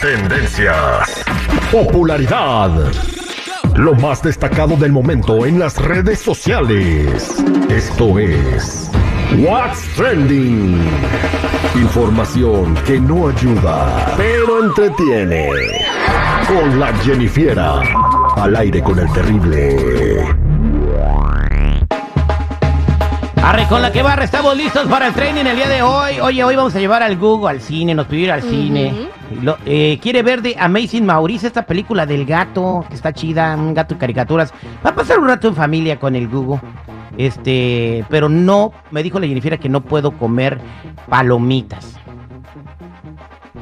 Tendencias. Popularidad. Lo más destacado del momento en las redes sociales. Esto es What's Trending. Información que no ayuda, pero entretiene. Con la Jennifiera. Al aire con el terrible. Arre, con la que barra, estamos listos para el training el día de hoy. Oye, hoy vamos a llevar al Google al cine, nos pidieron al cine. Lo- eh, quiere ver de Amazing Maurice, esta película del gato, que está chida, un gato de caricaturas. Va a pasar un rato en familia con el Google. Este, pero no, me dijo la Jennifer que no puedo comer palomitas.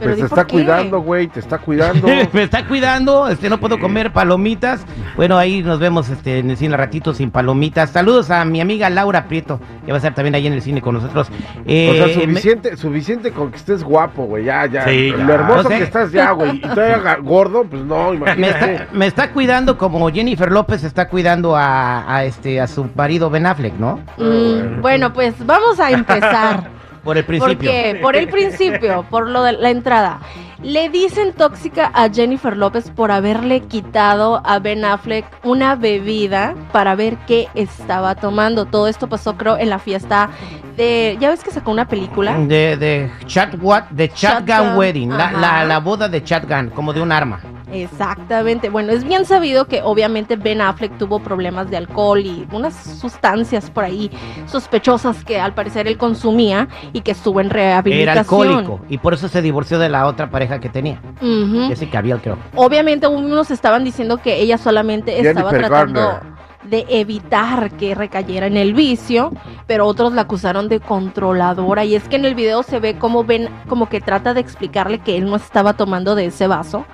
Pero Pues te está qué. cuidando, güey, te está cuidando. me está cuidando, este, no puedo comer palomitas. Bueno, ahí nos vemos este, en el cine ratito sin palomitas. Saludos a mi amiga Laura Prieto, que va a estar también ahí en el cine con nosotros. o Eh, sea, me- suficiente, suficiente con que estés guapo, güey, ya, ya. Sí, ya. Lo hermoso O sea- que estás ya, güey, y todavía gordo, pues no, me imagínate. está, me está cuidando como Jennifer López está cuidando a, a este a su marido Ben Affleck, ¿no? Mm, bueno, pues vamos a empezar. Por el principio. Porque, por el principio, por lo de la entrada. Le dicen tóxica a Jennifer López por haberle quitado a Ben Affleck una bebida para ver qué estaba tomando. Todo esto pasó, creo, en la fiesta de. ¿Ya ves que sacó una película? De, de Chat What, de Shotgun, Wedding, la, la, la boda de Shotgun, como de un arma. Exactamente. Bueno, es bien sabido que obviamente Ben Affleck tuvo problemas de alcohol y unas sustancias por ahí sospechosas que al parecer él consumía y que estuvo en Era rehabilitación. alcohólico y por eso se divorció de la otra pareja que tenía. Ujú. Ese Caviel, creo. Obviamente unos estaban diciendo que ella solamente estaba Jennifer tratando Garner. de evitar que recayera en el vicio, pero otros la acusaron de controladora y es que en el video se ve como ven como que trata de explicarle que él no estaba tomando de ese vaso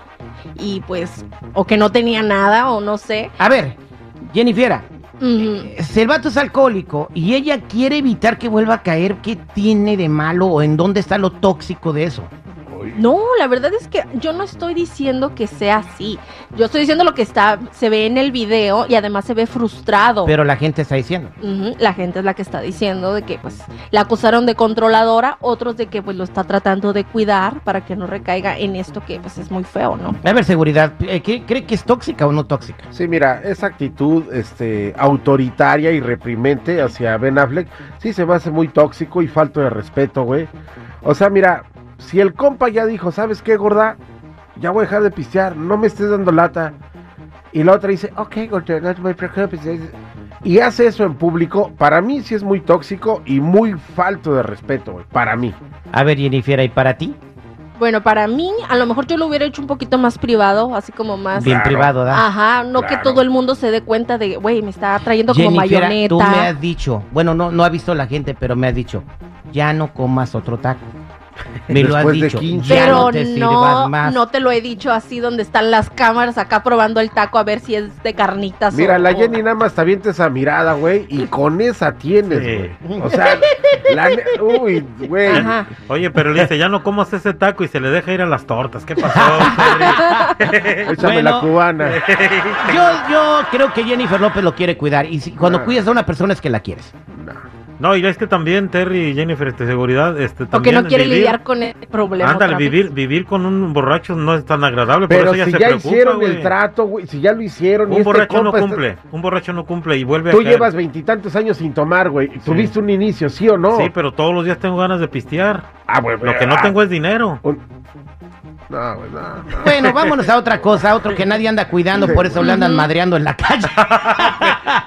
y pues o que no tenía nada o no sé. A ver, Jennifer, el vato es alcohólico y ella quiere evitar que vuelva a caer, ¿qué tiene de malo o en dónde está lo tóxico de eso? No, la verdad es que yo no estoy diciendo que sea así. Yo estoy diciendo lo que está se ve en el video y además se ve frustrado. Pero la gente está diciendo. La gente es la que está diciendo de que pues la acusaron de controladora, otros de que pues lo está tratando de cuidar para que no recaiga en esto que pues es muy feo, ¿no? A ver, seguridad, eh, ¿qué- ¿cree que es tóxica o no tóxica? Sí, mira, esa actitud este, autoritaria y reprimente hacia Ben Affleck, sí se me hace muy tóxico y falto de respeto, güey. O sea, mira, si el compa ya dijo, ¿sabes qué, gorda? Ya voy a dejar de pistear, no me estés dando lata. Y la otra dice, ok, gorda, no te preocupes. Y hace eso en público, para mí sí es muy tóxico y muy falto de respeto, güey, para mí. A ver, Jennifer, ¿y para ti? Bueno, para mí a lo mejor yo lo hubiera hecho un poquito más privado, así como más Bien Claro. privado, ¿verdad? Ajá, no que todo el mundo se dé cuenta de, güey, me está trayendo como mayoneta. tú me has dicho, bueno, no, no ha visto la gente, pero me has dicho, ya no comas otro taco. Me lo has Después de dicho, 15. ya Pero no te no, más. no te lo he dicho así donde están las cámaras acá probando el taco a ver si es de carnitas Mira, o- la Jenny nada más te avienta esa mirada, güey, y con esa tienes, güey. O sea, la uy, güey. Oye, pero le dice, ya no comas ese taco y se le deja ir a las tortas. ¿Qué pasó? Échame Bueno. la cubana. Yo, yo creo que Jennifer López lo quiere cuidar. Y si- cuando Ah. cuidas a una persona es que la quieres. No, y es que también Terry y Jennifer, este, seguridad, este, Porque también no quiere vivir- lidiar con el problema. Ándale, vivir, vivir con un borracho no es tan agradable, por Pero eso ella si se ya preocupa, hicieron güey. el trato, güey, si ya lo hicieron, y Un este borracho no compa está- cumple, un borracho no cumple y vuelve Tú a caer. llevas veintitantos años sin tomar, güey. y Tuviste un inicio, ¿sí o no? Sí, pero todos los días tengo ganas de pistear. Ah, güey, Lo que no ah, tengo es dinero. No, no. Bueno, vámonos a otra cosa, otro que nadie anda cuidando, por eso le andan madreando en la calle.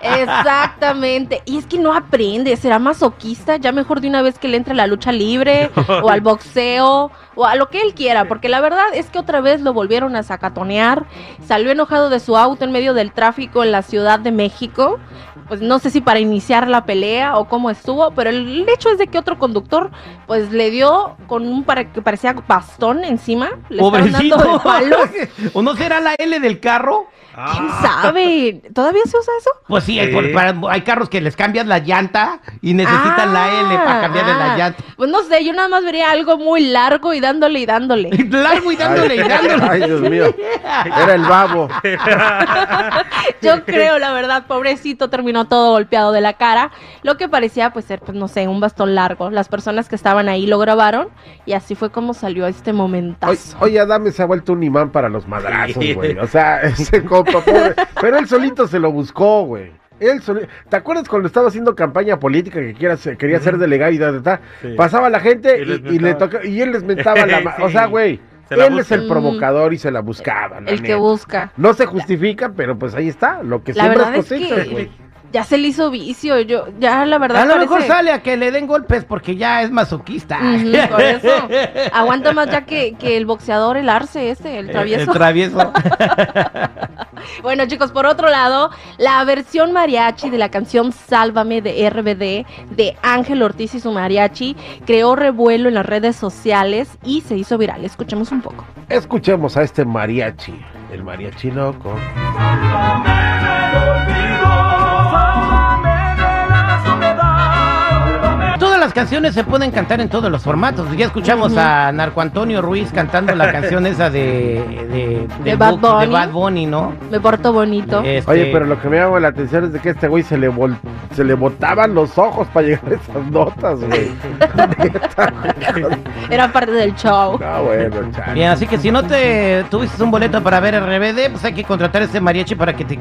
Exactamente. Y es que no aprende, será masoquista, ya mejor de una vez que le entre a la lucha libre o al boxeo o a lo que él quiera, porque la verdad es que otra vez lo volvieron a sacatonear, salió enojado de su auto en medio del tráfico en la Ciudad de México, pues no sé si para iniciar la pelea o cómo estuvo, pero el hecho es de que otro conductor pues le dio con un para que parecía bastón encima, le Pobrecito. dando de palos. ¿O no será la L del carro? ¿Quién sabe? ¿Todavía se usa eso? Pues sí, hay, Sí. por- para- hay carros que les cambias la llanta y necesitan la L para cambiarle la ah. llanta. Pues no sé, yo nada más vería algo muy largo y dándole y dándole. Largo y dándole y dándole. Ay, Dios mío. Era el babo. Yo creo, la verdad, pobrecito terminó todo golpeado de la cara. Lo que parecía, pues, ser, pues, no sé, un bastón largo. Las personas que estaban ahí lo grabaron y así fue como salió este Oye, momentazo. oye, Adame se ha vuelto un imán para los madrazos, güey. O sea, ese pobre. Pero él solito se lo buscó, güey. Él soli- ¿Te acuerdas cuando estaba haciendo campaña política que quiera ser- quería ser delegado y da, da? Sí. Pasaba la gente Y y, les y le toca, y él les mentaba la ma- O Sí. sea, güey, él es el provocador y se la buscaba. la El que busca. No se justifica, pero pues ahí está. Lo que La siempre verdad es cosechas, que güey. ya se le hizo vicio. Yo, ya la verdad A lo mejor sale a que le den golpes porque ya es masoquista. Por eso. Aguanta más ya que, que el boxeador, el arce ese, el travieso. El travieso. Bueno, chicos, por otro lado, la versión mariachi de la canción Sálvame de RBD de Ángel Ortiz y su mariachi creó revuelo en las redes sociales y se hizo viral. Escuchemos un poco. Escuchemos a este mariachi. El mariachi loco. Canciones se pueden cantar en todos los formatos. Ya escuchamos a Narco Antonio Ruiz cantando la canción esa de, de, Bad de Bunny. Bad Bunny, ¿no? Me porto bonito. Este, Oye, pero lo que me llama la atención es de que este güey se le vol- se le botaban los ojos para llegar a esas notas, güey. Era parte del show. No, bueno, chale. Bien, así que si no te tuviste un boleto para ver RBD, pues hay que contratar a ese mariachi para que te,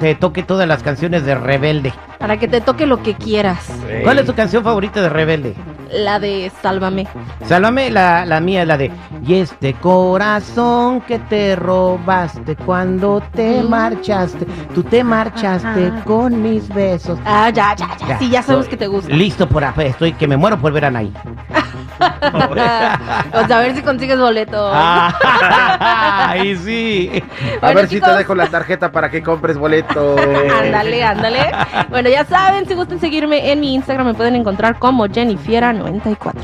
te toque todas las canciones de Rebelde. Para que te toque lo que quieras. Sí. ¿Cuál es tu canción favorita de Rebelde? La de Sálvame. Sálvame, la, la mía, la de Y este corazón que te robaste cuando te Mm. marchaste, tú te marchaste Ajá. con mis besos. Ah, ya, ya, ya. Sí, ya sabemos que te gusta. Listo por estoy que me muero por ver a Anaí. pues a ver si consigues boleto. Ah, Ay, sí. A Bueno, ver si te dejo la tarjeta para que compres boleto. Ándale, ándale. Bueno, ya saben, si gustan seguirme en mi Instagram, me pueden encontrar como Jennifiera94.